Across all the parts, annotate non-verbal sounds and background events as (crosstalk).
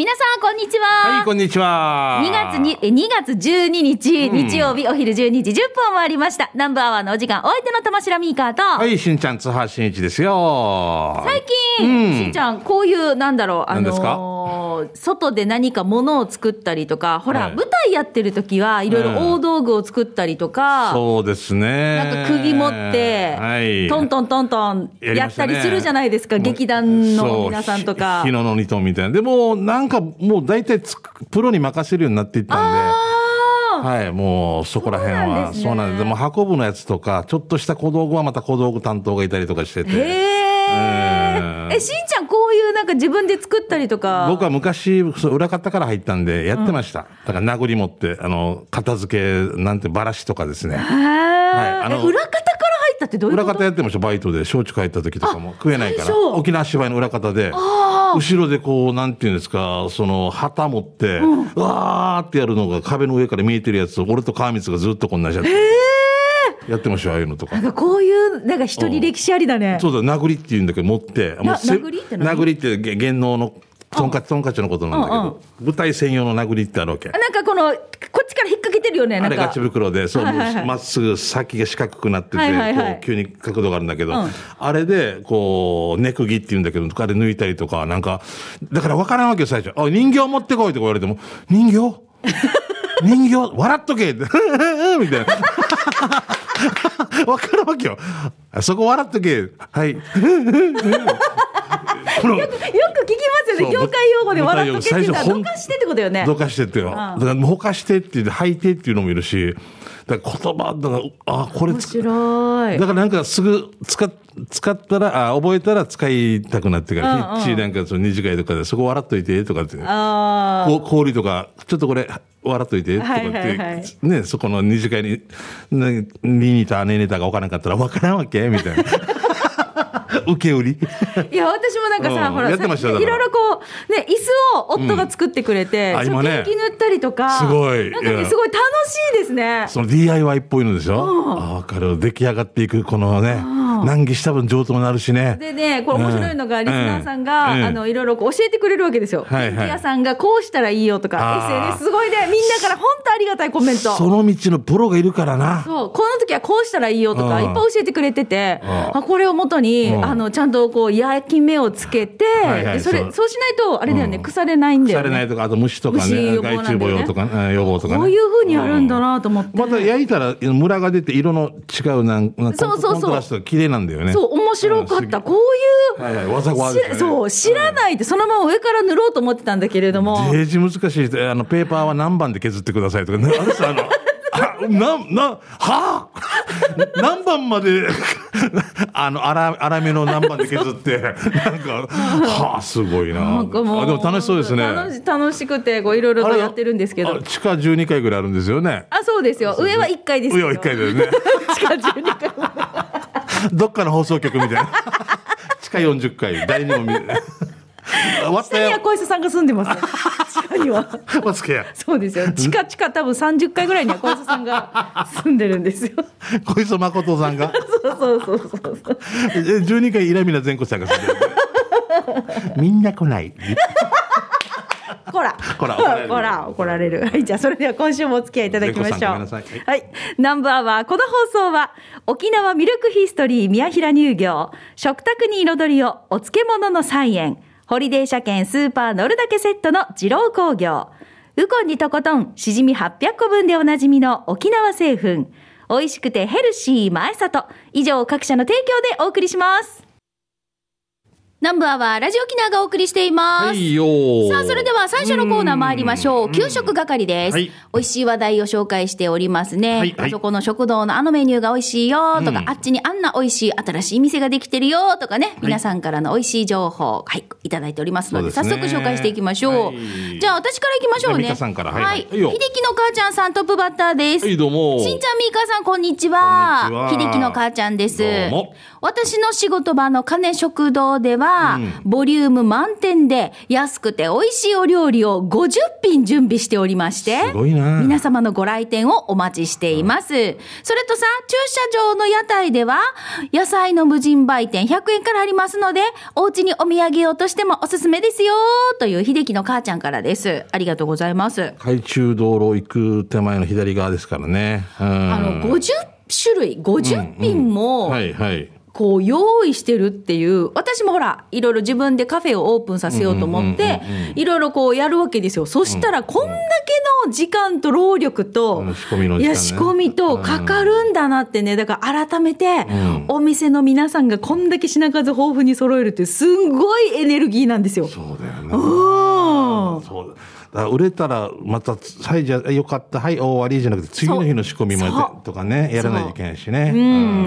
皆さん、こんにちは。はい、こんにちは。2月に、え2月12日、日曜日お昼12時10分回りました。ナンバーワンのお時間、お相手の玉城ミーカーと、はい、しんちゃん、津波しんいちですよ。最近、うんしんちゃん、こういう、なんだろう、あ何で外で何か物を作ったりとか、ほら、はい舞台やってる時は、いろいろ大道具を作ったりとか、そうですね。なんか釘持って、はい。トントントントンやりやったたねりするじゃないですか、劇団の皆さんとかそう。ひ日野の二頭みたいな。でも、なんかもう大体つくプロに任せるようになっていったんで。あはい、もうそこら辺は。そうなんですねそうなんです。でも運ぶのやつとか、ちょっとした小道具はまた小道具担当がいたりとかしてーて。へえ、しんちゃん、こういうなんか自分で作ったりとか。僕は昔、裏方から入ったんで、やってました。だから殴り持って、あの、片付け、なんて、バラシとかですね。はいあのえ裏方から入ったってどういう裏こと？方やってました、バイトで。松竹入った時とかも食えないから。沖縄芝居の裏方で、後ろでこう、なんていうんですか、その、旗持って、うわーってやるのが壁の上から見えてるやつを、俺と川光がずっとこんなしちゃって。やってましたよ、ああいうのとかな。んかこういう、なんか一人歴史ありだね。そうだ、殴りって言うんだけど、持って。殴りって何？殴りってげ芸能の、トンカチ、トンカチのことなんだけうんうんど、舞台専用の殴りってあるわけ。なんかこの、こっちから引っ掛けてるよね、なんか。あれガチ袋で、そう、はいはいはいまっすぐ先が四角くなってて、はいはいはいこう急に角度があるんだけど、うんあれで、こう、ネクギって言うんだけど、あれ抜いたりとか、なんか、だから分からんわけよ、最初。あ、人形持ってこいって言われても、人形？(laughs) 人形？笑っとけって、(laughs) みたいな。(laughs) 分からんわけよ。あそこ笑っとけ。はい。(laughs) このよく聞きますよね。業界用語で笑っとけって言ったら、最初ほんどかしてってことよね。どかしてってよ。だから、ほかしてって言って、吐いてっていうのもいるし、だから言葉、だから、あ、これ面つ白い。だからなんかすぐ使っ使ったら、あ覚えたら使いたくなってから、うんうん。ヒッチなんかその二次会とかで、そこ笑っといてとかって、あこう氷とか、ちょっとこれ笑っといてとかって、はいはいはい。ね、そこの二次会に、ね、(laughs) 2ニター、ネネタが分からなかったら分からんわけみたいな。受け売り？あ。いや、私もなんかさ、うん。ほら、いろいろこう、ね、椅子を夫が作ってくれて、そううんね。ペンキ塗ったりとか。すごい。なんかね、すごい楽しいですね。その DIY っぽいのでしょ、あ分かる。出来上がっていく、このね、難儀した分上手もなるしね。でね、これ面白いのが、うんリスナーさんが、うん。あの、いろいろこう教えてくれるわけですよ。はいはい。屋さんがこうしたらいいよとか、SNS すごいね、みんなから本当ありがたいコメント。その道のプロがいるからな。そう、この時はこうしたらいいよとか、うん。いっぱい教えてくれてて、うん。あこれをもとに、うんあの、ちゃんとこう、焼き目をつけて、はいはいでそれ、そうしないと、あれだよね、うん腐れないんだよね。腐れないとか、あと虫とか虫ね、ね害虫模様とか、うん予防とかね。こういうふうにやるんだなと思って。また焼いたらムラが出て色の違うなんなんそうそうそう綺麗なんだよね。そう、面白かった。うんこういう、はいはい、技があるしそう、知らないで、そのまま上から塗ろうと思ってたんだけれども。デージ難しい。あの、ペーパーは何番で削ってくださいとか、ね、あれさ、あの、あ (laughs) な、な、はあ？何番まで、あの、粗、粗めの何番で削って、なんか、はあ、すごいな。なんでも楽しそうですね。楽しくて、こう、いろいろとやってるんですけどあ。地下12階ぐらいあるんですよね。あ、そうですよ。上は1階です。上は1階だよね。(laughs) 地下12階。(laughs) どっかの放送局みたいな。地下40階、誰にも見下には。小磯さんが住んでますよ。地下には。そうですよ。地下地下多分30階ぐらいには小磯さんが住んでるんですよ。(laughs) 小磯誠さんが。そうそうそうそうそう。え12階、イラミナ善子さんが住んでる。みんな来ない。こら。こらこら、怒られる。はい、じゃあそれでは今週もお付き合いいただきましょう。はいはい。ナンバーは、この放送は、沖縄ミルクヒストリー宮平乳業、食卓に彩りを、お漬物の菜園、ホリデー車検スーパー乗るだけセットの二郎工業、ウコンにとことん、しじみ800個分でおなじみの沖縄製粉、美味しくてヘルシー前里、以上各社の提供でお送りします。ナンバーはラジオ沖縄がお送りしています。はいよーさあ、それでは最初のコーナー参りましょう。ん給食係です。はい美味しい話題を紹介しておりますね。はいはいあそこの食堂のあのメニューが美味しいよとか、うんあっちにあんな美味しい新しい店ができてるよとかね、皆さんからの美味しい情報、はい、いただいておりますので、そうですね早速紹介していきましょう。はいじゃあ、私からいきましょうね。じゃあミカさんからはいは。はいいいよ秀樹の母ちゃんさんトップバッターです。はい、どうも。しんちゃん、みーかさん、こんにちは。こんにちは秀樹の母ちゃんですどうも。私の仕事場の金食堂では、は、ボリューム満点で安くて美味しいお料理を50品準備しておりまして、すごいな皆様のご来店をお待ちしています。それとさ、駐車場の屋台では、野菜の無人売店100円からありますので、お家にお土産用としてもおすすめですよ、という秀樹の母ちゃんからです。ありがとうございます。海中道路行く手前の左側ですからね。うんあの、50種類、50品も、はいはい。こう用意してるっていう私もほらいろいろ自分でカフェをオープンさせようと思っていろいろこうやるわけですよ。そしたらこんだけの時間と労力と、うん。仕込みのね。いや仕込みとかかるんだなってね。だから改めて、ん。お店の皆さんがこんだけ品数豊富に揃えるってすんごいエネルギーなんですよ。そうだよね。うん。そう。だ。売れたらまた、はい、じゃあよかった、はい、終わりじゃなくて、次の日の仕込みまでとかね、やらないといけないしね。う。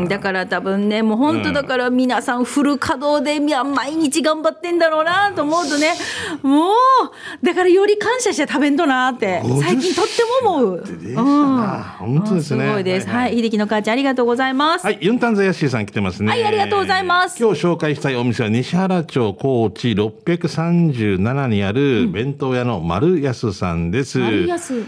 ん、だから多分ね、もう本当だから皆さんフル稼働で、毎日頑張ってんだろうなと思うとね、もう、だからより感謝して食べんとなって、50最近とっても思う。でしたな。本当ですね。すごいです。はいはい。はい、秀樹の母ちゃんありがとうございます。はい、ユンタンザヤッシーさん来てますね。はいありがとうございます。今日紹介したいお店は西原町高知637にある弁当屋の丸安さんです。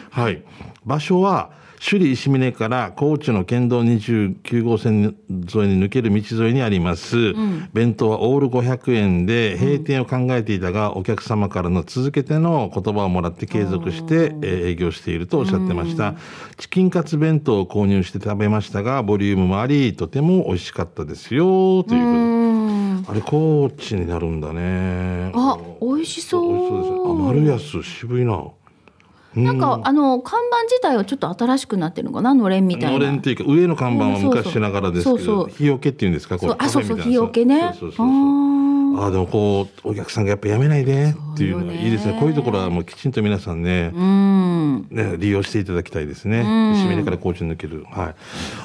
はい。場所は、首里石峰から高知の県道29号線沿いに抜ける道沿いにあります。弁当はオール500円で閉店を考えていたが、お客様からの続けての言葉をもらって継続して、えー営業しているとおっしゃってました。チキンカツ弁当を購入して食べましたが、ボリュームもあり、とても美味しかったですよ、ということで。あれ、高知になるんだね。あ、美味しそう。美味しそうですね。あ、丸安、渋いな。なんか、あの、看板自体はちょっと新しくなってるのかな？のれんみたいな。のれんっていうか、上の看板は昔ながらですけど、そうそう日よけっていうんですか、こそうあ、そうそう、日よけね。そうそうそうそう。あああ、でもこう、お客さんがやっぱやめないでっていうのがいいですね。こういうところはもうきちんと皆さんね、ーうん。ね、利用していただきたいですね。石峰から高知に抜ける。はい。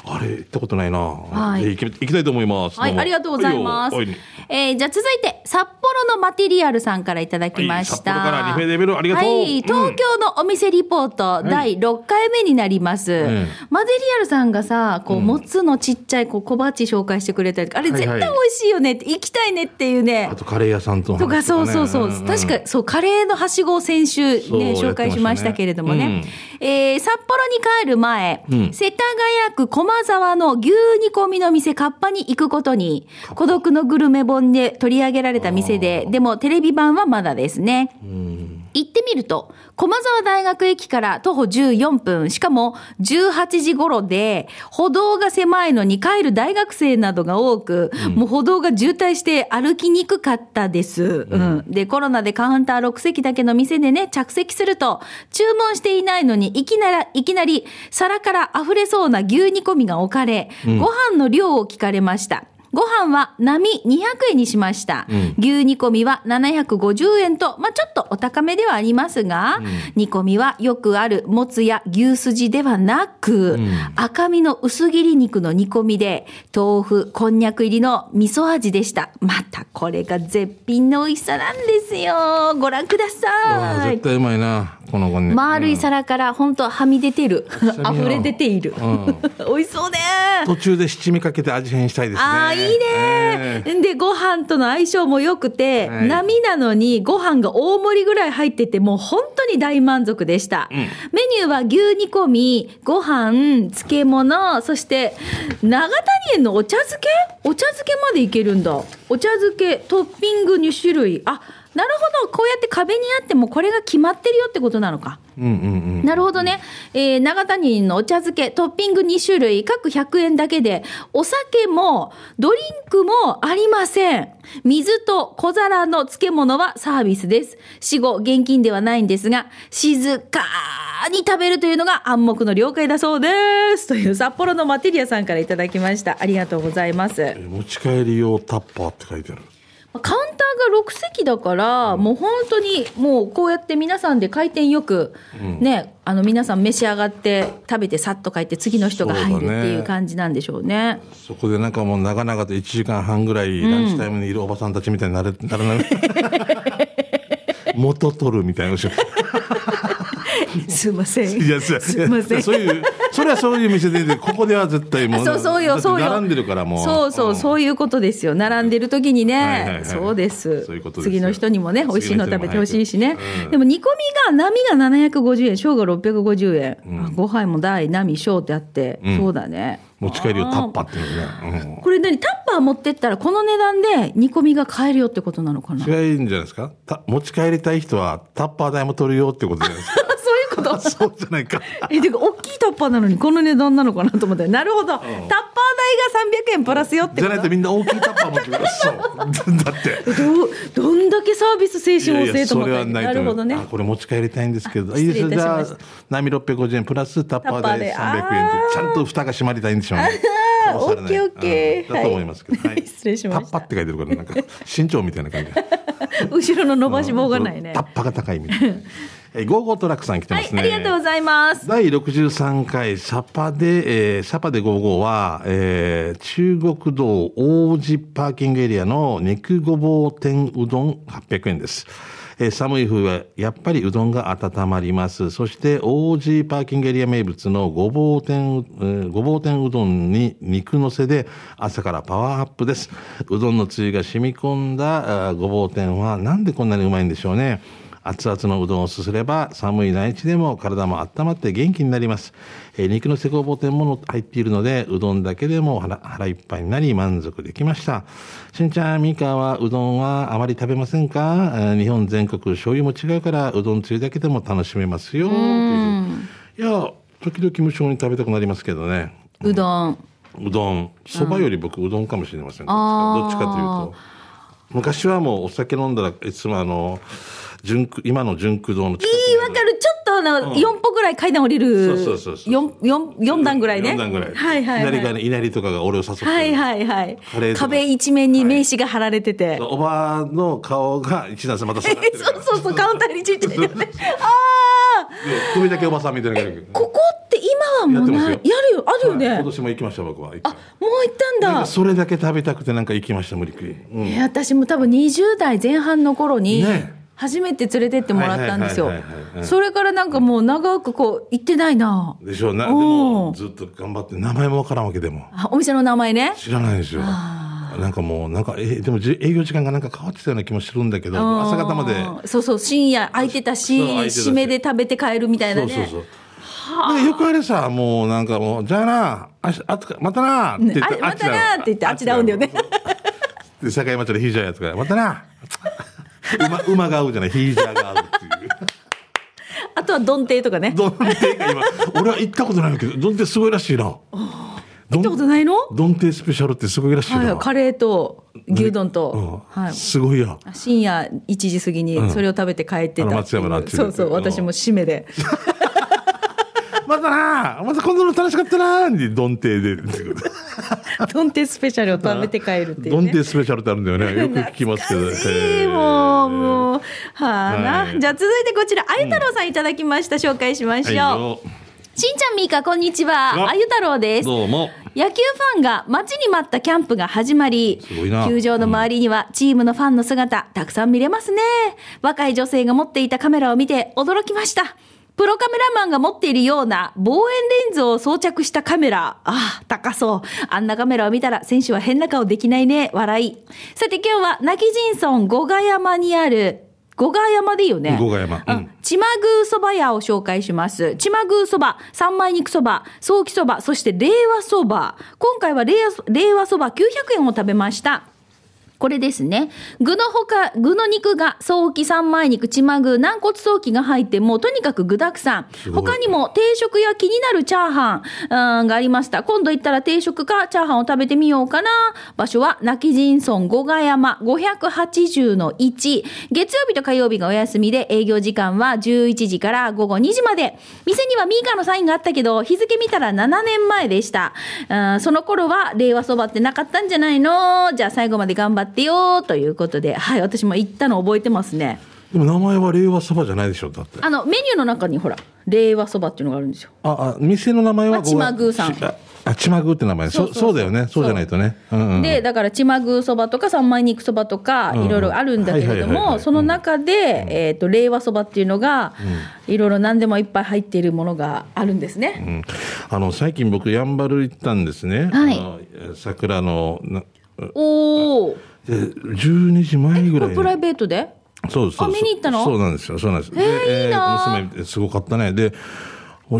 あれ、行ったことないな。はい行き行きたいと思います。はい、ありがとうございます。はいよえーじゃあ続いて、札幌のマテリアルさんからいただきました。はい札幌からリフェデベルありがとうはい、東京のお店リポート、第6回目になります。んマテリアルさんがさ、こう、もつのちっちゃいこう小鉢紹介してくれたりあれ絶対美味しいよねって、行きたいねっていうねあ。とカレー屋さんとのとか、話そうそうそう。んん確か、そう、カレーのはしごを先週ね、紹介しましたけれどもね。えー札幌に帰る前、うん世田谷区駒沢の牛煮込みの店、カッパに行くことに、孤独のグルメ本で取り上げられた店で、でもテレビ版はまだですね。行ってみると、駒沢大学駅から徒歩14分、しかも18時頃で、歩道が狭いのに帰る大学生などが多く、もう歩道が渋滞して歩きにくかったです。うん。で、コロナでカウンター6席だけの店でね、着席すると、注文していないのに、いきなり、いきなり、皿から溢れそうな牛煮込みが置かれ、ご飯の量を聞かれました。ご飯は並200円にしました。牛煮込みは750円と、まあ、ちょっとお高めではありますが、煮込みはよくあるもつや牛すじではなく、赤身の薄切り肉の煮込みで、豆腐、こんにゃく入りの味噌味でした。またこれが絶品の美味しさなんですよ。ご覧くだあさいー絶。対うまいな、この子ね。丸い皿から本当はみ出てる。溢れ出ている。(laughs) 美味しそうね。途中で七味かけて味変したいですね。いいね、で、ご飯との相性も良くて、はい。波なのにご飯が大盛りぐらい入ってて、もう本当に大満足でした。メニューは牛煮込み、ご飯、漬物、そして、長谷園のお茶漬け？お茶漬けまでいけるんだ。お茶漬け、トッピング2種類。あ、なるほど。こうやって壁にあってもこれが決まってるよってことなのか。うんうんうん。なるほどね。えー長谷のお茶漬け、トッピング2種類、各100円だけで、お酒も、ドリンクもありません。水と小皿の漬物はサービスです。死後、現金ではないんですが、静かに食べるというのが暗黙の了解だそうです。という札幌のマテリアさんからいただきました。ありがとうございます。持ち帰り用タッパーって書いてある。カウンターが6席だから、もう本当にもうこうやって皆さんで回転よく、ね、あの皆さん召し上がって食べてさっと帰って次の人が入るっていう感じなんでしょうね。そこでなんかもう長々と1時間半ぐらいランチタイムにいるおばさんたちみたいになれ、ならない？(laughs) 元取るみたいな。(laughs) すいません。いやすすいません。そういうそれはそういう店ででここでは絶対もうそうそうよ、そうよ。並んでるからもうそうそう、んそういうことですよ。並んでる時にね、そうです。次の人にもね、美味しいの食べてほしいしね。うんでも煮込みが、波が750円、小が650円。あご飯も大、波、小ってあって、そうだね。持ち帰りをタッパーっていうのね、これ何タッパー持ってったらこの値段で煮込みが買えるよってことなのかな？うん、違うんじゃないですか？た持ち帰りたい人はタッパー代も取るよってことじゃないですか？そういうこと。(laughs) そうじゃないか。え、てか、大きいタッパーなのにこの値段なのかなと思って。なるほど。タッパー代が300円プラスよってじゃないとみんな大きいタッパー持ってくるそう。(laughs) だって。どどんだけサービス精神旺盛と思ったそれはなるほどね。あ。これ持ち帰りたいんですけど。あいいですよ。じゃあ波650円プラスタッパーでタッパーで。300円でちゃんと蓋が閉まりたいんでしょうね。オッケーオッケー。うん。だと思いますけど、はい。失礼しました。タッパーって書いてるからなんか身長みたいな感じ。(laughs) 後ろの伸ばし棒がないね。タ。ッパーが高いみたいなえーゴーゴートラックさん来てはい、ますね、ありがとうございます。第63回サパで、えー、サパで55は、えー、中国道王司パーキングエリアの肉ごぼう天うどん800円です。えー寒い冬はやっぱりうどんが温まります。そして王司パーキングエリア名物のごぼう天、えーごぼう天うどんに肉のせで朝からパワーアップです。うどんのつゆが染み込んだごぼう天はなんでこんなにうまいんでしょうね。熱々のうどんをすすれば寒い内地でも体も温まって元気になります、えー肉のせごぼう天も入っているのでうどんだけでも腹腹いっぱいになり満足できました。しんちゃんみかはうどんはあまり食べませんか、えー日本全国醤油も違うからうどんつゆだけでも楽しめますよ。といや時々無性に食べたくなりますけどね。うどん。うどん。そばより僕うどんかもしれません。どあーっちかというと。昔はもうお酒飲んだらいつもあの今の純駆堂の近くいい、わかる。ちょっとあの、4歩ぐらい階段降りる。そうそうそうそう四四四段ぐらいね。4段ぐらい。はいはい、はい。左側に稲荷とかが俺を誘ってる。はいはいはい壁一面に名刺が貼られてて。おばの顔が一段差また下がってる。(laughs) そうそうそう、カウンターにちっちゃいよね。(laughs) ああで首だけおばさんみたいな感じ。ここって今はもうない？やるよ、あるよね。はい今年も行きました僕は。あ、もう行ったんだ。なんかそれだけ食べたくてなんか行きました無理くり。うんえ私も多分20代前半の頃にね初めて連れてってもらったんですよ。それからなんかもう長くこう行ってないな。でしょう。な。でおもーずっと頑張って名前もわからんわけでも。あお店の名前ね。知らないですよ。なんかもうなんかえでもじ営業時間がなんか変わってたような気もするんだけど朝方まで。うんそうそう深夜空いてたし締めで食べて帰るみたいなね。そうそうそう。でよくあれさもうなんかもうじゃあなあしあとかまたなって言って、あまたなって言ってあっちで会うんだよね。で境町でヒージャーやつがまたな馬馬が合うじゃない。ヒージャーが合うっていう。あとは丼亭とかね。どんてが今。俺は行ったことないけどどんてすごいらしいな。行行ったことないの？どんてスペシャルってすごいらしいな、はいカレーと牛丼と、うん。はい。すごいや。深夜1時過ぎにそれを食べて帰ってたっていう。あの松山のあっちで。そうそう。うん。私も締めで。(laughs) またなまた今度の楽しかったなにどんてで (laughs) 丼亭スペシャルを食べて帰るっていうねどんてスペシャルってあるんだよね (laughs) よく聞きますけど懐かしいへーもう、もう、はあな。はいじゃあ続いてこちら、あゆ太郎さんいただきました。紹介しましょう。はいよしんちゃんみーか、こんにちは。ああゆ太郎です。どうも野球ファンが待ちに待ったキャンプが始まりすごいな、球場の周りにはチームのファンの姿、たくさん見れますね。若い女性が持っていたカメラを見て驚きました。プロカメラマンが持っているような望遠レンズを装着したカメラ。ああ、高そう。あんなカメラを見たら選手は変な顔できないね。笑い。さて今日は泣き人村五ヶ山にある、五ヶ山でいいよね。五ヶ山うんちまぐうそば屋を紹介します。ちまぐうそば、三枚肉そば、早期そば、そして令和そば。今回は令和令和そば900円を食べました。これですね。具のほか、具の肉が、早期三枚肉、ちまぐ、軟骨早期が入って、もうとにかく具沢山。他にも定食や気になるチャーハンうんがありました。今度行ったら定食かチャーハンを食べてみようかな。場所は、泣き人村五ヶ山580の1。月曜日と火曜日がお休みで、営業時間は11時から午後2時まで。店にはミーカーのサインがあったけど、日付見たら7年前でした。うんその頃は、令和そばってなかったんじゃないの？じゃあ最後まで頑張ってよということで、はい、私も行ったの覚えてますね。でも名前は令和そばじゃないでしょだってあの、メニューの中にほら、令和そばっていうのがあるんですよ。あ、あ、店の名前はあちまぐーさんしああ、ちまぐーって名前。そうそうだよね。そうじゃないとね。うんうん。で、だから、ちまぐそばとか三枚肉そばとか、うんいろいろあるんだけれども、いその中で、えっと、令和そばっていうのが、いろいろ何でもいっぱい入っているものがあるんですね。うんあの、最近僕、やんばる行ったんですね。はいあの桜の、なおお。で12時前ぐらいプライベートで？そうです。あ見に行ったの？そうなんですよ。そうなんです。へーでいいなー娘、すごかったね。で、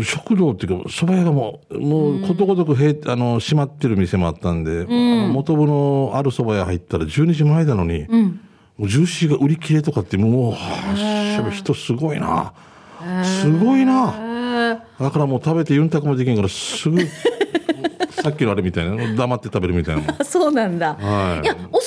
食堂っていうか、蕎麦屋がもう、もうことごとく閉、あの、閉まってる店もあったんで、あの元部のある蕎麦屋入ったら12時前なのに、もうジューシーが売り切れとかって、もう、はあ、しゃべ人すごいな。すごいな。だからもう食べてユンタクもできんから、すぐ、(laughs) さっきのあれみたいな、黙って食べるみたいな (laughs) そうなんだ。はいいや、お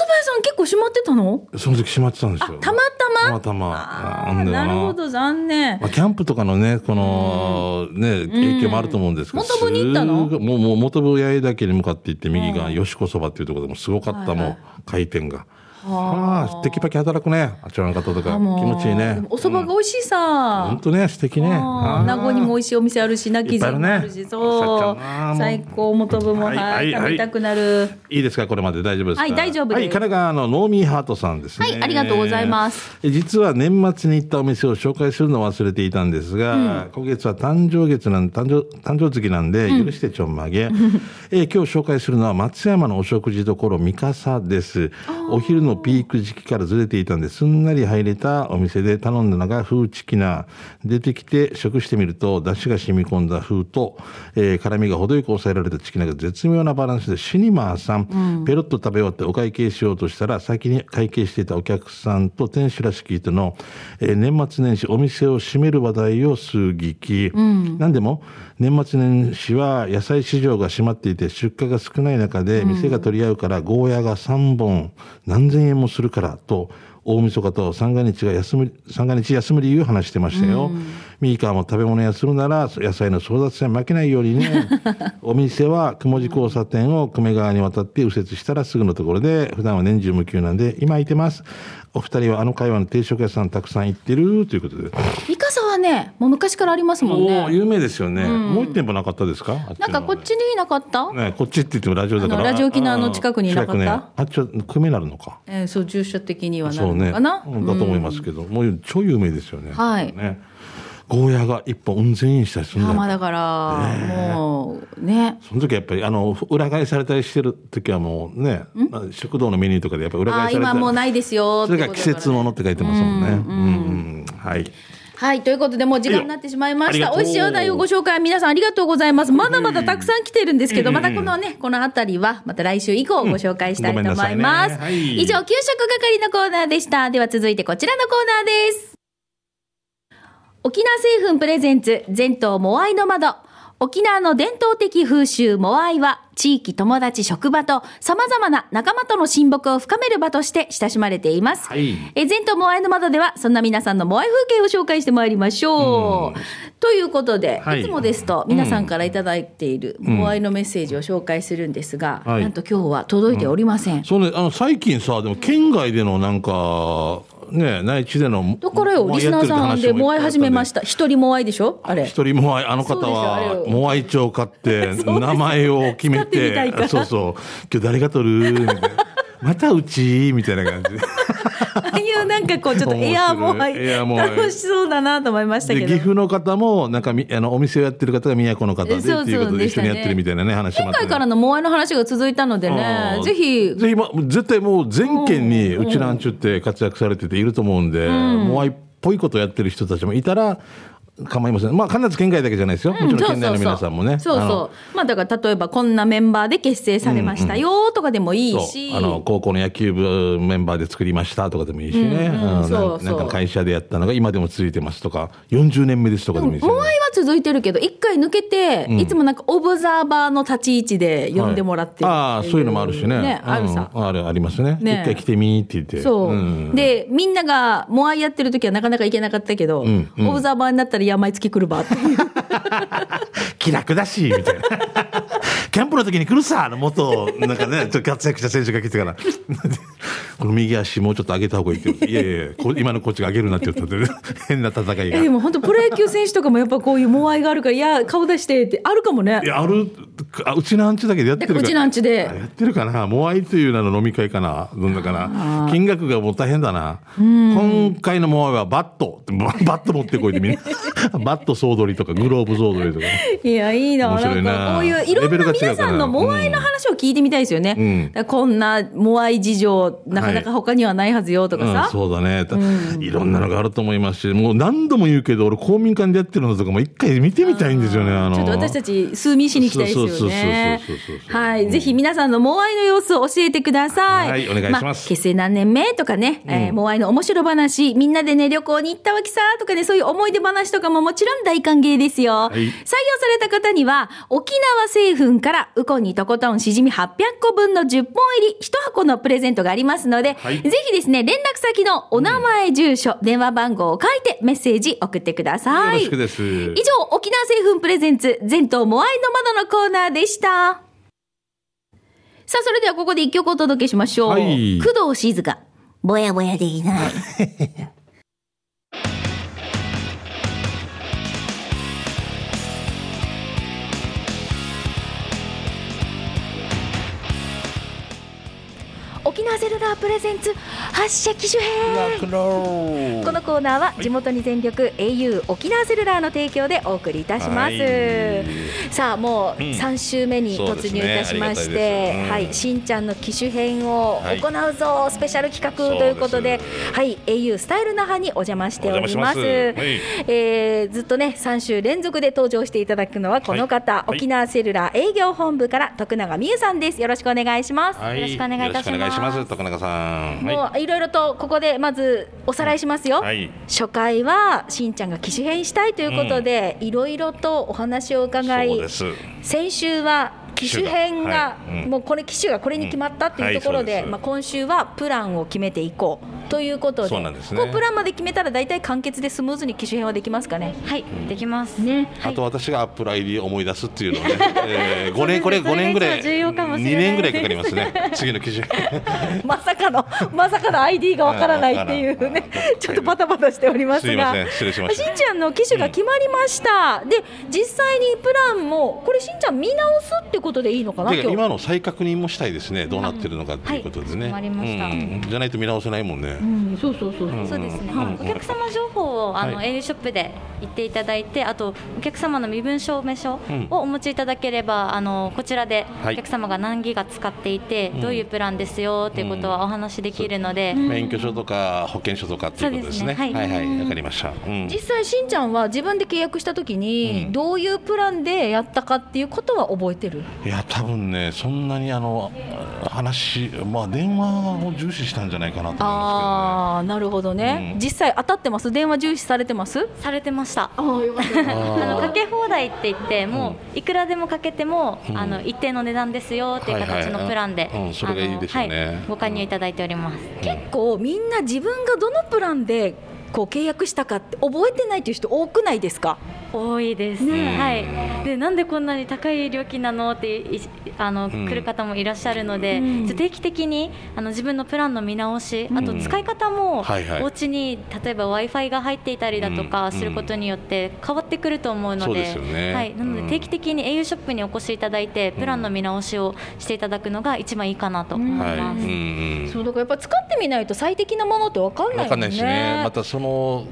蕎麦屋さん結構閉まってたの？その時閉まってたんですよ。たまたま？たまたま。なるほど、残念。まあ、キャンプとかのね、この、ね、影響もあると思うんですけど。元部に行ったの？もう、もう元部八重岳に向かって行って、右側、吉子そばっていうところでもすごかった、もう、回転が。ああ、テキパキ働くね。あちらの方とか。気持ちいいね。お蕎麦が美味しいさ。本当ね、素敵ね。名護にも美味しいお店あるし、泣き人もあるし、そう最高元部も、はい食べたくなる。いいですかこれまで大丈夫ですか？はい大丈夫ですはい、神奈川のノーミーハートさんですね。はいありがとうございます。え実は年末に行ったお店を紹介するのを忘れていたんですが、今月は誕生月なん、誕生、誕生月なんで、許してちょんまげ。えー今日紹介するのは松山のお食事処三笠です。お昼のピーク時期からずれていたんで、すんなり入れたお店で頼んだのが風チキナ。出てきて食してみると、出汁が染み込んだ風と、えー辛みが程よく抑えられたチキナが絶妙なバランスで、シニマーさん、ペロッと食べ終わってお会計しようとしたら、先に会計していたお客さんと店主らしき人の、えー年末年始お店を閉める話題を数撃。なんでも、年末年始は野菜市場が閉まっていて出荷が少ない中で店が取り合うからゴーヤが3本何千円もするからと大晦日と三が日が休む、三が日休む理由を話してましたよ。うんカーも食べ物屋するなら野菜の争奪戦負けないようにね。(laughs) お店は雲地交差点を久米川に渡って右折したらすぐのところで普段は年中無休なんで今空いてます。お二人はあの会話の定食屋さんたくさん行ってるということで。三笠はね、もう昔からありますもんね。有名ですよね。もう一店舗なかったですか？なんかこっちにいなかった？ね、こっちって言ってもラジオだから。ラジオ沖縄の近くにいなかった？ね、あっちは久米なるのか。えーそう、住所的にはなるそうね。のかな？うんだと思いますけど、もう超有名ですよね。はいね。ゴーヤが一本うん千円したりするんだよあまあだから、もう、ね。その時はやっぱり、あの、裏返されたりしてる時はもうね、食堂のメニューとかでやっぱ裏ああ、返されたり。今もうないですよ。それが季節ものって書いてますもんね。うんうんはい。はい。ということで、もう時間になってしまいました。美味しいお題をご紹介、皆さんありがとうございます。まだまだたくさん来てるんですけど、うんまたこのね、このあたりは、また来週以降ご紹介したいと思います。うんねはい以上、給食係のコーナーでした。では続いてこちらのコーナーです。沖縄製粉プレゼンツ、全島モアイの窓。沖縄の伝統的風習モアイは、地域、友達、職場と様々な仲間との親睦を深める場として親しまれています。はいえ全島モアイの窓では、そんな皆さんのモアイ風景を紹介してまいりましょう。ということで、はいい、つもですと皆さんからいただいているモアイのメッセージを紹介するんですが、はいなんと今日は届いておりません。そうね、あの、最近さ、でも県外でのなんか、ね、内地での。だからよ、リスナーさんでモアイ始めましした。一人モアイでしょ？あれ。一人モアイ、あの方はよ、モアイ帳買って、(laughs) 名前を決めてそうそう、今日誰が取る？みたいな。またうちみたいな感じ。で。(laughs) ああいうなんかこう、ちょっとエアーモアイ。エアモア。イ楽しそうだなと思いましたで、けど。岐阜の方も、なんかみ、あの、お店をやってる方が都の方でっていうことで一緒にやってるみたいなね、話も前回からのモアイの話が続いたのでね。う、んぜひ、ぜひ、ま、絶対もう全県にうちなんちゅって活躍されてていると思うんで、モアイっぽいことやってる人たちもいたら、構いません。まあ、必ず県外だけじゃないですよ。もちろん県内の皆さんもね。そうそう。まあだから例えばこんなメンバーで結成されましたよとかでもいいし。そう。あの高校の野球部メンバーで作りましたとかでもいいし。ね、なんか会社でやったのが今でも続いてますとか。40年目ですとかでもいいし、ね。モアイは続いてるけど、一回抜けて、いつもなんかオブザーバーの立ち位置で呼んでもらってるっていう。ああそういうのもあるしね。ね、あるさ。うん。あるありますね。ね。一回来てみーって言って。そう、ん。で、みんながモアイやってる時はなかなか行けなかったけど、ん。うん。オブザーバーになったらいや、毎月来るばっていう。(laughs) 気楽だしみたいな。キャンプの時に来るさあの元なんかねちょっと活躍した選手が来てから。(laughs) この右足もうちょっと上げた方がいいって言って (laughs) いやいやこ今のこっちが上げるなって言ったって変な戦いが。えでも本当プロ野球選手とかもやっぱこういうモアイがあるからいや顔出してってあるかもね。いやあるあうちのアンチだけでやってるかうちのアンチで。あやってるかな。モアイという名の飲み会かな。どんなかな。金額がもう大変だな。今回のモアイはバット。ババット持ってこいでみんな。バット総取りとかグローブ総取りとか (laughs) いやいいな面白いなこういういろんな皆さんのモアイの話を聞いてみたいですよね、うんこんなモアイ事情なかなか他にはないはずよとかうん、さ、そうだね、いろんなのがあると思いますしもう何度も言うけど俺公民館でやってるのとかも一回見てみたいんですよねあのちょっと私たち数民しに行きたいですよね。はい。ぜひ皆さんのモアイの様子を教えてください。はいお願いしますあ結成何年目とかね、えーモアイの面白話、みんなでね、旅行に行ったわけさとかね、そういう思い出話とかももちろん大歓迎ですよ。い採用された方には、沖縄製粉からウコンにとことんしじみ800個分の10本入り1箱のプレゼントがありますので、はいぜひですね、連絡先のお名前、住所、電話番号を書いてメッセージ送ってください。よろしくです以上、沖縄製粉プレゼンツ、全島モアイの窓のコーナーでした。さあ、それではここで一曲お届けしましょう。はい工藤静香。ぼやぼやできない。(laughs) 沖縄セルラープレゼンツ発射機種編。このコーナーは地元に全力 au 沖縄セルラーの提供でお送りいたします、はい。さあもううん。3週目に突入いたしましそうです。ねうん。はいしんちゃんの機種編をはい。行うぞ、スペシャル企画ということではい au スタイル那覇にお邪魔しております。まえーずっとね3週連続で登場していただくのはこの方、はい。沖縄セルラー営業本部から徳永美優さんです。よろしくお願いします、はい、よろしくお願いいたしますします徳永さんもういろいろとここでまずおさらいしますよ、はい。初回はしんちゃんが機種変したいということでいろいろとお話を伺い。そうです。先週は機種変が、はい。うん。もうこれ機種がこれに決まったっていうところで,、うん。はいですまあ、今週はプランを決めていこうということでそうなんですね。こうプランまで決めたら大体完結でスムーズに機種変はできますかね？はい、できます。ねあと私がアップル ID を思い出すっていうのをね、えー、5年これそうです5年ぐらいそれが一番重要かもしれない2年ぐらいかかります。ね。次の記事 (laughs) まさかのまさかの ID がわからないっていうねちょっとバタバタしておりますが。しんちゃんの機種が決まりました、で実際にプランもこれしんちゃん見直すってことでいいのかな今日。今の再確認もしたいですね。どうなってるのかっていうことでね、はい。わかりました。うんじゃないと見直せないもんね、うん、そうそうそう、う。ん。そうですね、うん。お客様情報をあの、は au ショップで言っていただいてあとお客様の身分証明書うん。をお持ちいただければ、あのこちらではい。お客様が何ギガ使っていて、うん。どういうプランですよということはお話しできるので、免許証とか保険証とかっていうことですね。そうですね。はい。はいはいわかりました、うん。実際しんちゃんは自分で契約した時にうん。どういうプランでやったかっていうことは覚えてる、いや多分ねそんなにあの話まあ電話を重視したんじゃないかなと思いまああなるほどね、うん。実際当たってます？電話重視されてます？されてました。あかあのかけ放題って言ってもういくらでもかけても、うん。あの一定の値段ですよっていう形のプランで、はい。はいうんそれがいいですよね。はい、ご加入いただいております。結構みんな自分がどのプランでこう契約したかって覚えてないという人多くないですか？多いです、ね。はい、でなんでこんなに高い料金なのっていあの、ん。来る方もいらっしゃるので、うん。定期的にあの自分のプランの見直し、あと使い方も、はいはい。お家に例えば w i f i が入っていたりだとうん。かすることによって変わってくると思うのそうで,、ですよね。はい、なのうん。で定期的に au ショップにお越しいただいてプランの見直しをしていただくのが一番いいかなと思いはい、ます。うんうん。そうだからやっぱ使ってみないと最適なものって分かんないね。わかんないしね、またその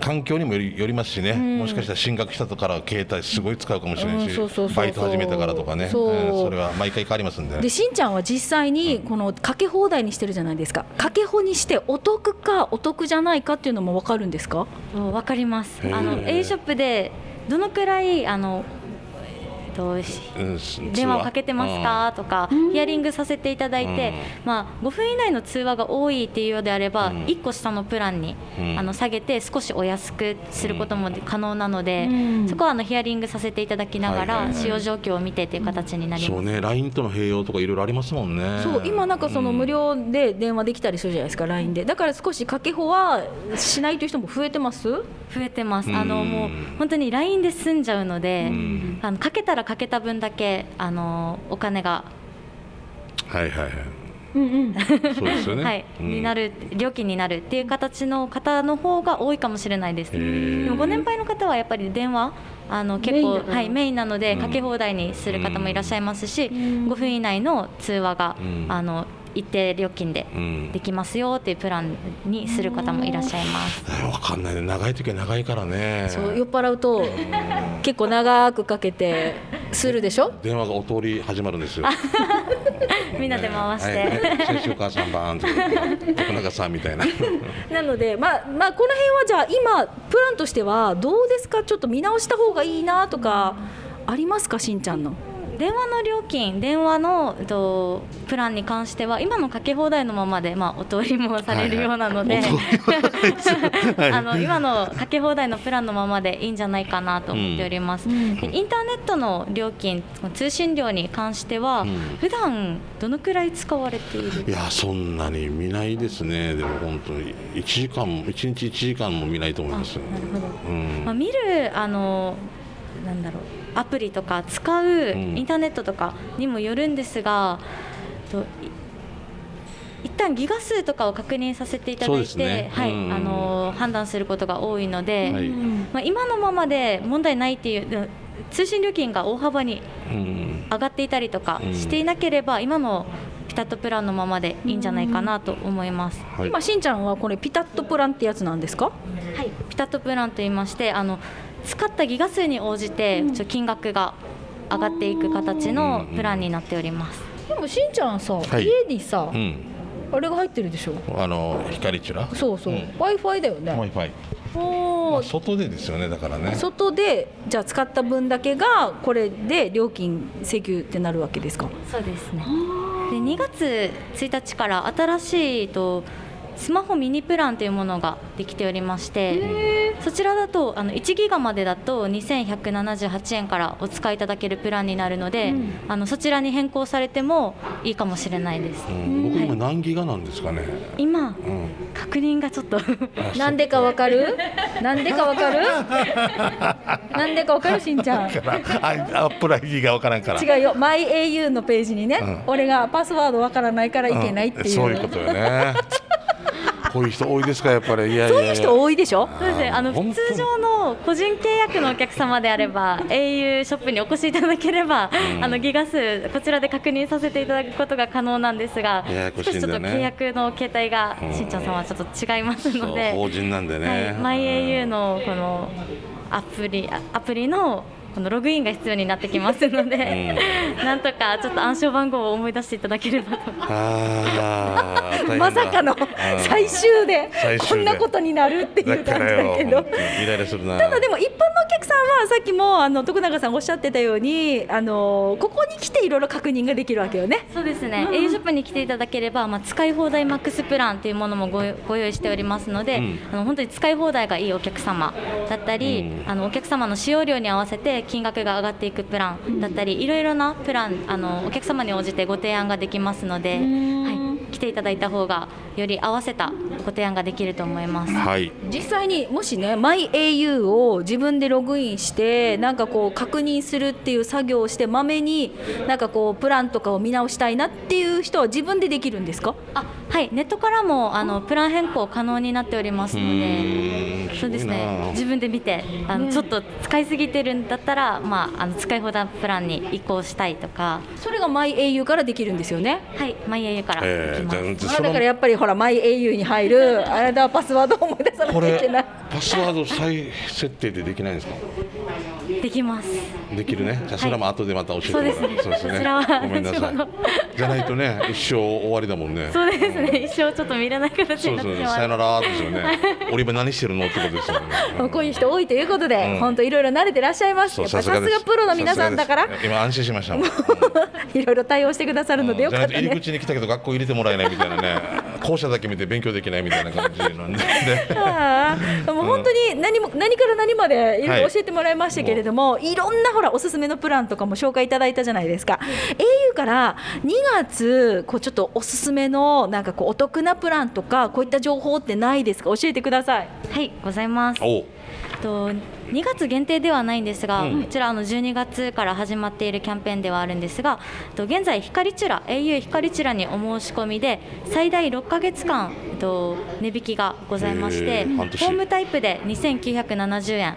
環境にもよりよりますしね、ん。もしかしたら進学したとから携帯すごい使うかもしれないし、バイト始めたからとかね、そそれは毎回変わりますんで。でしんちゃんは実際にこのかけ放題にしてるじゃないですか。かけ放にしてお得かお得じゃないかっていうのも分かるんですか？そうわかります。あの A ショップでどのくらいあのと電話をかけてますか？とかヒアリングさせていただいて、まあ5分以内の通話が多いっていうようであれば、うん。1個下のプランに、うん。あの下げて少しお安くすることもで可能なので、うん。そこはあのヒアリングさせていただきながら、使用状況を見てという形になります。そうね、LINE との併用とかいろいろありますもんね。そう今なんかその無料で電話できたりするじゃないですか LINE で。だから少しかけ放はしないという人も増えてます？増えてます。あうんのもう本当に LINE で済んじゃうので、うん。あのかけたらかけた分だけあのお金がはいはいはい。うんうん。そうですよね。(laughs) はい、うん。になる料金になるっていう形の方の方が多いかもしれないです。でもご年配の方はやっぱり電話あの結構はいメインなのでうん。かけ放題にする方もいらっしゃいますし、ん。5分以内の通話が、うん。あの一定料金でうんできますよっていうプランにする方もいらっしゃいます。わかんないね。長い時は長いからね。そう酔っ払うと結構長くかけてするでしょ？電話がお通り始まるんですよ。みんなで回して、はいはい先週お母さんバーンと徳永さんみたいな。(laughs) なのでまあまあこの辺はじゃあ今プランとしてはどうですか？ちょっと見直した方がいいなとかありますか？しんちゃんの電話の料金、電話のえっとプランに関しては今のかけ放題のままで、まあ、お通りもされるようなので、(laughs) あの今のかけ放題のプランのままでいいんじゃないかなと思っております、うん。でインターネットの料金通信料に関しては、うん。普段どのくらい使われている？いやそんなに見ないですね。でも本当に一時間も一日一時間も見ないと思います。なるほど。うん。まあ、見るあのなんだろうアプリとか使うインターネットとかにもよるんですが、とい一旦ギガ数とかを確認させていただいて、はいうん。あの判断することが多いので、はい。まあ、今のままで問題ないっていうで通信料金が大幅にうん。上がっていたりとかうん。していなければ、今のピタッとプランのままでいいんじゃないかなと思います。はい。今しんちゃんはこれピタッとプランってやつなんですか？はい、ピタッとプランといいましてあの使ったギガ数に応じてちょ金額が上がっていく形のプランになっております。でもしんちゃんさ、はい。家にさ、うん。あれが入ってるでしょ？あの光チュラ。そうそう、ん。w i f i だよね。Wi-Fi。おー。まあ外でですよねだからね。外でじゃあ使った分だけがこれで料金請求ってなるわけですか？そうですね。で2月1日から新しいとスマホミニプランというものができておりましてそちらだとあの1ギガまでだと2178円からお使いいただけるプランになるので、あのそちらに変更されてもいいかもしれないです、うん、僕今何ギガなんですかね。今うん。確認がちょっとあなんでかわかる？なんでかわかる？なんでかわかる？(laughs) しんちゃん。アップライギがわからんから。違うよ。MyAU のページにね、うん。俺がパスワードわからないからいけないっていう、ん。そういうことよね。こういう人多いですかやっぱり。いや。そういう人多いでしょ？そうですね。あの通常の個人契約のお客様であれば au ショップにお越しいただければ、うん。あのギガ数こちらで確認させていただくことが可能なんですがややこし少しちょっと契約の形態がうんしんちゃんさんはちょっと違いますので、法人なんでね。はい。MyAU のこのアプリあアプリのこのログインが必要になってきますので、なんとかちょっと暗証番号を思い出していただければと。まさかのうん。最終で最終で。こんなことになるっていう感じだけど。本当にイライラするな。ただでも一般のお客さんはさっきもあの徳永さんがおっしゃってたようにあのここに来ていろいろ確認ができるわけよね。そうですね、au ショップに来ていただければ、まあ、使い放題マックスプランというものもごご用意しておりますので、うん。あの本当に使い放題がいいお客様だったり、うん。あのお客様の使用量に合わせて金額が上がっていくプランだったり、いろいろなプランあのお客様に応じてご提案ができますので、はい、来ていただいた方がより合わせたご提案ができると思います。はい。実際にもしね MyAU を自分でログインしてなんかこう確認するっていう作業をしてまめになんかこうプランとかを見直したいなっていう人は自分でできるんですか？あはい、ネットからもあのプラン変更可能になっておりますのうでそうですね、自分で見て、あのちょっと使いすぎてるんだったら、まあ、あの使い放題プランに移行したいとか、それが MyAU からできるんですよね。はい、マイ au からえできます。ー、じゃあそのあだからやっぱりほら MyAU に入る (laughs) あれだパスワードを思い出さなこれきゃいけないパスワード再設定でできないんですか？できます。できるね。じゃあそれも後でまた教えてもらう。そうですねそうそちらはごめんなさい。じゃないとね一生終わりだもんね。そうですね、一生ちょっと見れない形そうそうになってしまう。さよならですよね。俺今何してるの？ってことですよね。こういう人多いということで、うん本当いろいろ慣れてらっしゃいます。さすがプロの皆さんだから今安心しましたもん。(laughs) いろいろ対応してくださるのでよかったね。じゃないと入り口に来たけど学校入れてもらえないみたいなね校舎だけ見て勉強できないみたいな感じなんで。(laughs) もう本当に何も何から何までいろいろ教えてもらいましたけれども、い、ろんなほらおすすめのプランとかも紹介いただいたじゃないですか。au から2月こうちょっとおすすめのなんかこうお得なプランとかこういった情報ってないですか？教えてください。はい、ございます。と2月限定ではないんですが、うん。こちらあの12月から始まっているキャンペーンではあるんですが、と現在光チュラ au 光チュラにお申し込みで最大6ヶ月間えっと値引きがございまして、ホームタイプで2970円、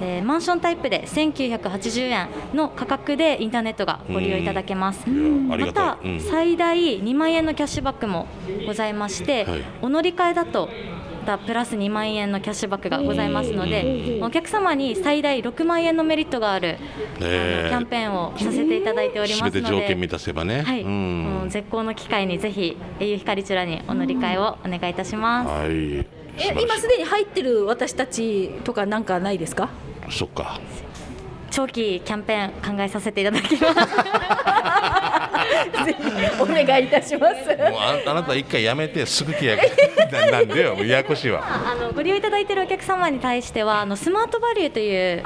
でマンションタイプで1980円の価格でインターネットがご利用いただけます。また最大2万円のキャッシュバックもございまして、はい。お乗り換えだとまたプラス2万円のキャッシュバックがございますので、お客様に最大6万円のメリットがある、あのキえャンペーンをさせていただいておりますので、て条件満たせばね。はい、うん絶好の機会にぜひ au 光チュラにお乗り換えをお願いいたします。はい。え今すでに入ってる私たちとかなんかないですか？そっか。長期キャンペーン考えさせていただきます。(laughs) (laughs) ぜひお願いいたします。もうああなた一回やめてすぐ契約。(laughs) ななんでよややこしいわ。あのご利用いただいているお客様に対してはあのスマートバリューという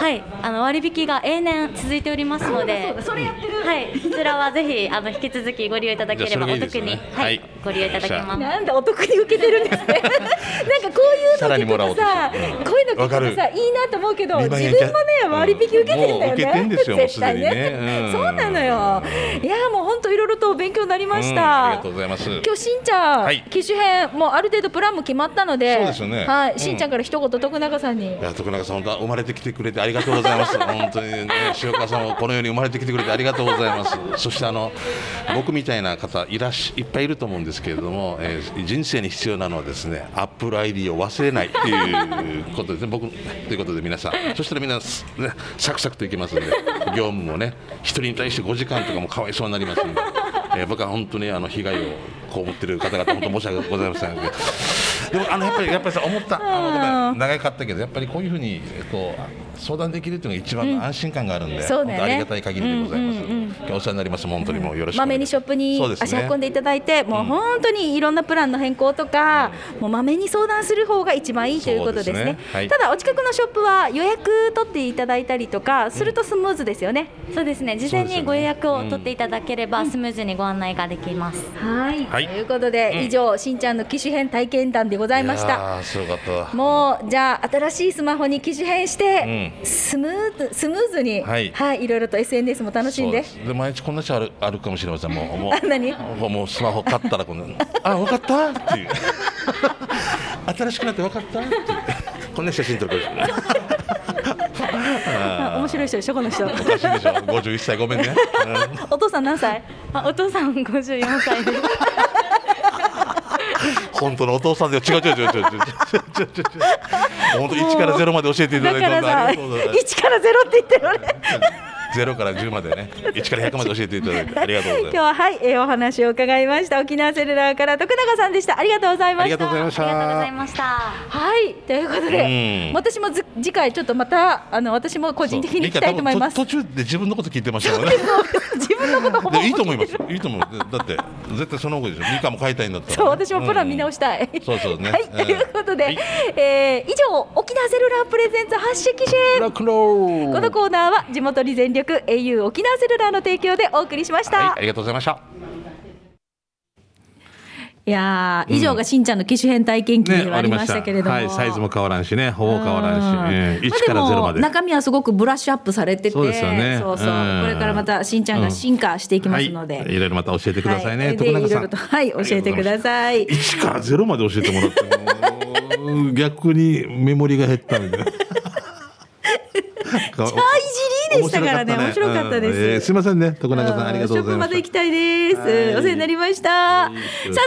はいあの割引が永年続いておりますので、それやってる。はいこちらはぜひあの引き続きご利用いただければお得に、はい、はい。ご利用いただけます。なんだお得に受けてるんですね。(laughs) なんかこういうの聞くさこういうの聞くとさいいなと思うけど二自分もね割引受けてるんだよね。もう受けてんですよもう絶対すでにね。うん。そうなのよ。いやもう本当いろいろと勉強になりましうんた、ありがとうございます。今日しんちゃん、はい。機種編もうある程度プランも決まったのでそうですよね。はい、うんしんちゃんから一言徳永さんに。いや徳永さん本当生まれてきてくれてありがとうございます。本当にね塩川さんもこの世に生まれてきてくれてありがとうございます。そしてあの僕みたいな方いらっしいっぱいいると思うんですけれども、えー人生に必要なのはですねアップル ID を忘れないっていうことですね。僕ということで皆さん。そしたらみんねサクサクといきますんで業務もね一人に対して5時間とかもかわいそうになりますんで、えー僕は本当にあの被害を被っている方々本当申し訳ございませんでもあのやっぱりやっぱりさ思ったあのごめん長かったけどやっぱりこういうふうにこう相談できるっていうのが一番の安心感があるんで、そうだよね。ありがたい限りでございます、うんうんうん今日お世話になります本当にもうよろしくおまめにショップに足運んでいただいて、もう本当にいろんなプランの変更とか、もうまめに相談する方が一番いいということですね。ね。はい。ただお近くのショップは予約取っていただいたりとかするとスムーズですよね、そうですね。事前にご予約を取っていただければスムーズにご案内ができます。はい、はい。ということで、うん。以上しんちゃんの機種変体験談でございました。いやーすごかった。わもうじゃあ新しいスマホに機種変して、うスムーズスムーズに、はい。い、ろいろと SNS も楽しんで。で毎日こんな人あるあるかもしれません。もうもう。あ何もうもうスマホ買ったらこんな (laughs) あ分かった？っていう。(laughs) 新しくなって分かった？っていう。こんな写真撮るから (laughs) あ面白い人でしょこの人。おかしいでしょ。51歳ごめんね、うんお父さん何歳？あお父さん54歳です。本当のお父さんで違う違う違う違う違う違う違う一からゼロまで教えていただいて一からゼロって言ってるね0から10までね。1から100まで教えていただいてありがとうございま今日ははい、えーお話を伺いました。沖縄セルラーから徳永さんでした。ありがとうございました。がとうございましありがとうございたました。はいということで、うん。私もず次回ちょっとまたあの私も個人的に行きたいと思います。途中で自分のこと聞いてましたよね。自分のことほいいと思いますいいと思うだって絶対その方がいいでしょミカも買いたいんだったらね、そう私もプラン見直したい、そうそうね。はい、うん。ということで、はい。えー以上沖縄セルラープレゼンツ発色シェこのコーナーは地元に全力 au 沖縄セルラーの提供でお送りしました、はいありがとうございました。いやー以上がしんちゃんの機種変体験記にありましたけれども、はい、サイズも変わらんしね、ほぼ変わらんし、うん。えーまあ1から0まもで。中身はすごくブラッシュアップされててそうですよね。そうそう。うん。これからまたしんちゃんが進化していきますので、はい、いろいろまた教えてくださいね、はい、で徳永さん。いろいろとはい教えてください。1から0まで教えてもらって逆にメモリが減ったみたいな。チャイジリーでしたからね面白かったです、うん。えーすみませんね。徳永さんありがとうございました。た行きたいです、はい。お世話になりました、さあそれでは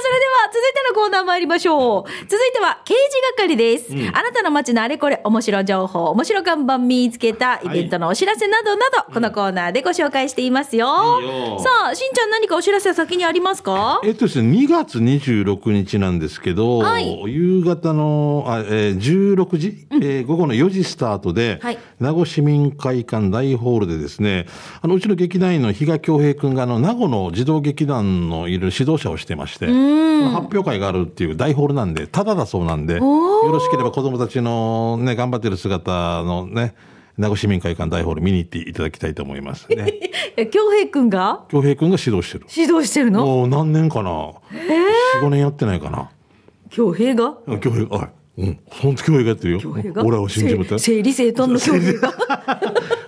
続いてのコーナー参りましょう。続いては刑事係です、あなたの街のあれこれ面白情報面白看板見つけたイベントのお知らせなどなど、このコーナーでご紹介していますよ。いいよ。さあしんちゃん何かお知らせは先にありますか？えっとですね、2月26日なんですけど、はい。夕方のあ、えー16時、えー午後の4時スタートで、はい。名護市民会館大ホールでですね、あのうちの劇団員の比嘉恭平君があの名護の児童劇団のいる指導者をしてまして、発表会があるっていう大ホールなんで、ただだそうなんで、よろしければ子供たちのね、頑張ってる姿のね、名護市民会館大ホール見に行っていただきたいと思いますね。(laughs) え京平くんが？恭平君が指導してる。指導してるの？もう何年かな、4、5年やってないかな？京平が？恭平、おい、うん、本当教会がやってるよ。俺を信じた？整理整頓の教会が？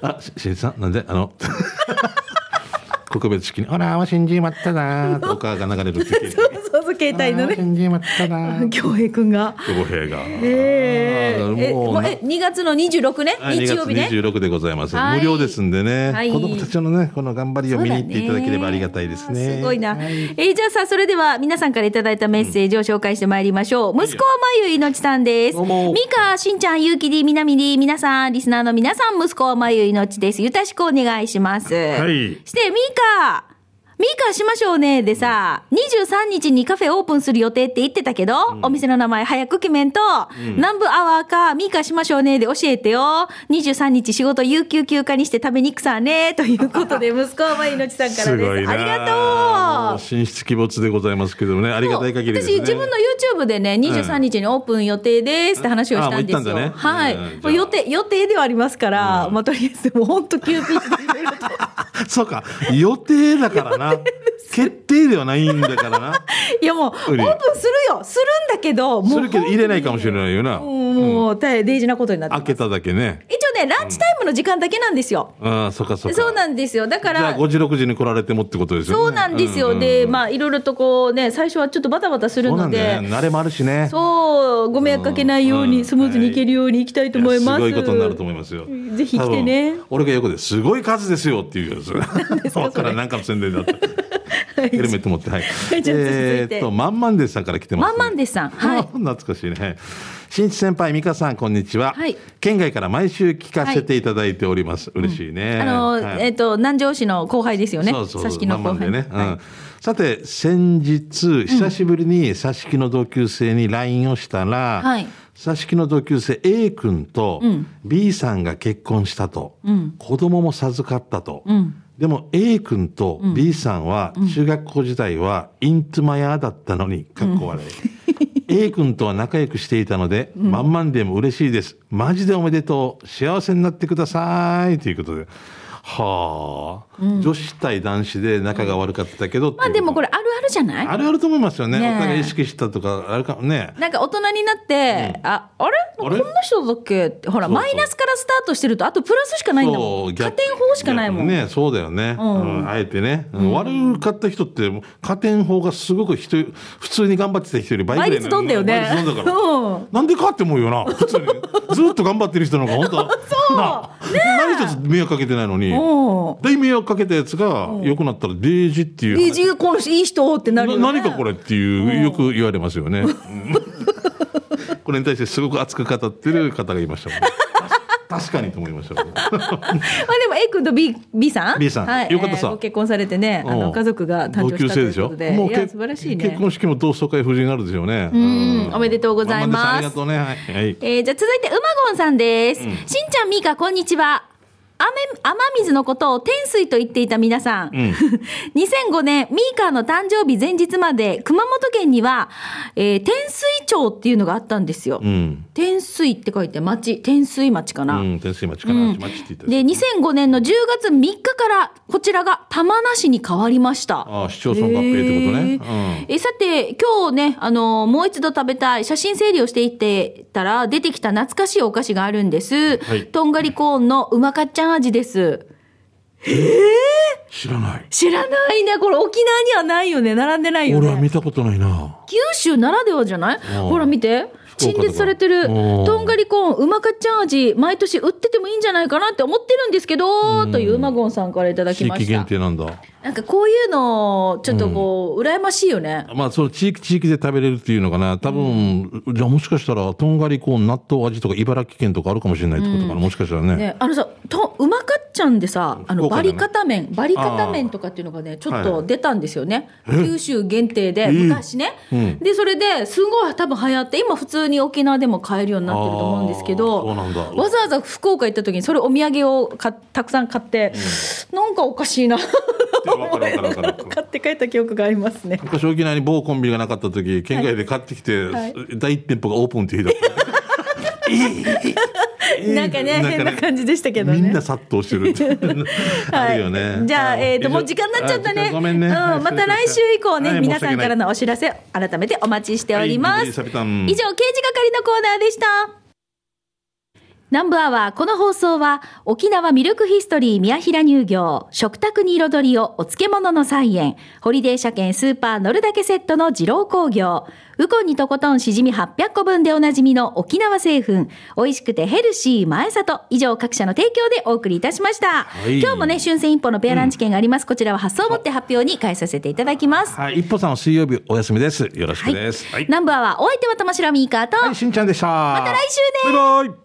(laughs) あ、ししんさん、なんで、あの。(laughs) 告別式に、あら、わ信じまったな。とかが流れるってうそうそう、携帯のね。信じまったな。(laughs) 京平くんが。恭平が。えー、え、もう、え、2月の26ね、日曜日ね？二六でございます。無料ですんでね。子供たちのね、この頑張りを見に行っていただければありがたいですね。すごいな。え、じゃあさ、それでは皆さんからいただいたメッセージを紹介してまいりましょう。息子はまゆいのちさんです。ミカ、しんちゃん、ゆうきり、みなみり、皆さん、リスナーの皆さん、息子はまゆいのちです。よろしくお願いします。はい。して、ミカ、ミカしましょうねでさ、23日にカフェオープンする予定って言ってたけど、お店の名前早く決めんと、南部アワーかミカしましょうねで教えてよ。23日仕事有給休暇にして食べに行くさね。ということで、息子はまいのちさんからです。すありがとう。進出鬼没でございますけどもね、ありがたい限りですね。私、自分の YouTube でね、23日にオープン予定ですって話をしたんですよ。うんだねはい。予定、予定ではありますから、まあ、とりあえず、もう本当急ピッチでいろいろと。(laughs) そうか、予定だからな。決定ではないんだからな。(laughs) いやもう、(laughs) オープンするよするんだけど、もう。するけど入れないかもしれないよな。もう、大大事なことになって。開けただけね。一応ね、ランチタイムの時間だけなんですよ。ああ、そっかそっか。そうなんですよ。だかじゃあら、5時6時に来られてもってことですよね。そうなんですよ。ううで、まあ、いろいろとこうね、最初はちょっとバタバタするので慣れもあるしね。そう、ご迷惑かけないように、うんスムーズにいけるように行きたいと思います。やすごいことになると思いますよ。ぜひ来てね俺が横ですごい数ですよっていうやつ。わからんなんかの宣伝だった。(laughs) ヘルメット持って、はい。えーっと、まんまんですさんから来てます、まんまんですさんはい (laughs) 懐かしいね。はい新一先輩、美香さん、こんにちは。はい県外から毎週聞かせていただいております。嬉しいね。あの、はいえっ、と、南城市の後輩ですよね。そうそう佐敷の後輩。まんまんでね。はいうん。さて、先日、久しぶりに佐敷の同級生に LINE をしたら、はい佐敷の同級生 A 君と B さんが結婚したと、子供も授かったと、でも A 君と B さんは中学校時代はイントゥマヤだったのに、かっこ笑い。A 君とは仲良くしていたので、まんまんでも嬉しいです。マジでおめでとう。幸せになってください。ということで。はあ、女子対男子で仲が悪かったけど、まあでもこれ。れあるあるじゃない？あるあると思いますよね。ねえお互い意識したとか、あるかもね。なんか大人になって、あ、あれ？こんな人だっけ？ほら、マイナスからスタートしてると、あとプラスしかないんだもん。加逆点法しかないもん。ね、そうだよね。うんあえてね。うん悪かった人って、加点法がすごく人、普通に頑張ってた人より倍ぐらい倍率ドンだよね倍率ドンだから。うんなんでかって思うよな。普通に。(laughs) ずっと頑張ってる人の方が本当そうな何一つ迷惑かけてないのに。うん大迷惑かけたやつが良くなったらデージっていう話。デイジーこの人いい人ってなるよ、ね。な何かこれっていう、よく言われますよね。うんこれに対してすごく熱く語ってる方がいましたもん。確かにと思いました。まあでも A 君と B, B さん B さんはい、よかったさえーご結婚されてね、あの家族が誕生したということで。もう素晴らしいね。結婚式も同窓会夫人になるでしょうね。うんおめでとうございますまあありがとうね。はい。えーじゃあ続いて、うまごんさんです。しんちゃん、みーか、こんにちは。雨、雨水のことを天水と言っていた皆さん。(laughs) 2005年、ミーカーの誕生日前日まで、熊本県には、えー天水町っていうのがあったんですよ。うん。天水って書いて町、天水町かな。うん。天水町かな。町って言ったで、2005年の10月3日から、こちらが玉名市に変わりました。ああ、市町村合併ってことね。えさて、今日ね、あの、もう一度食べたい写真整理をしていってたら、出てきた懐かしいお菓子があるんです。はいとんがりコーンのうまかっちゃん味です。知らない。知らないね。これ沖縄にはないよね。並んでないよね。俺は見たことないな。九州ならではじゃないほら見て。陳列されてるとんがりコーンうまかっちゃん味、毎年売っててもいいんじゃないかなって思ってるんですけど、といううまごんさんからいただきました限。定なんだ。なんかこういうの、ちょっとこう、羨ましいよね。まあ、その地域地域で食べれるっていうのかな。多分、じゃあもしかしたら、とんがりコーン納豆味とか茨城県とかあるかもしれないってことかな。もしかしたらね。ね、あのさ、と、うまかっちゃんでさ、あの、バリカタ麺、バリカタ麺とかっていうのがね、ちょっと出たんですよね。九州限定で、昔ね。で、それで、すごい多分流行って、今普通に沖縄でも買えるようになってると思うんですけど、わざわざ福岡行った時に、それお土産をかたくさん買って、なんかおかしいな。(laughs) わかるわかるわかる。買って帰った記憶がありますね。昔沖縄に某コンビニがなかった時、県外で買ってきて、はい第一店舗がオープンって日だった。(laughs) なんかね変な感じでしたけどねみんな殺到してる (laughs) あるよねじゃあ、えっ、と、もう時間になっちゃったね。ごめんねうん、また来週以降ね、はい皆さんからのお知らせ、改めてお待ちしております。はい以上、刑事係のコーナーでした。南部アワー、この放送は、沖縄ミルクヒストリー宮平乳業、食卓に彩りをお漬物の菜園、ホリデー車検スーパー乗るだけセットの二郎工業、ウコンにとことんしじみ800個分でおなじみの沖縄製粉、美味しくてヘルシー前里、以上各社の提供でお送りいたしました。い。今日もね、春戦一歩のペアランチ券があります。こちらは発送をもって発表に返させていただきます。はい。一歩さんは水曜日お休みです。よろしくです。はい、南部アワー、お相手は玉城ミーカーと、はい、しんちゃんでした。ままた来週ね。バイバイ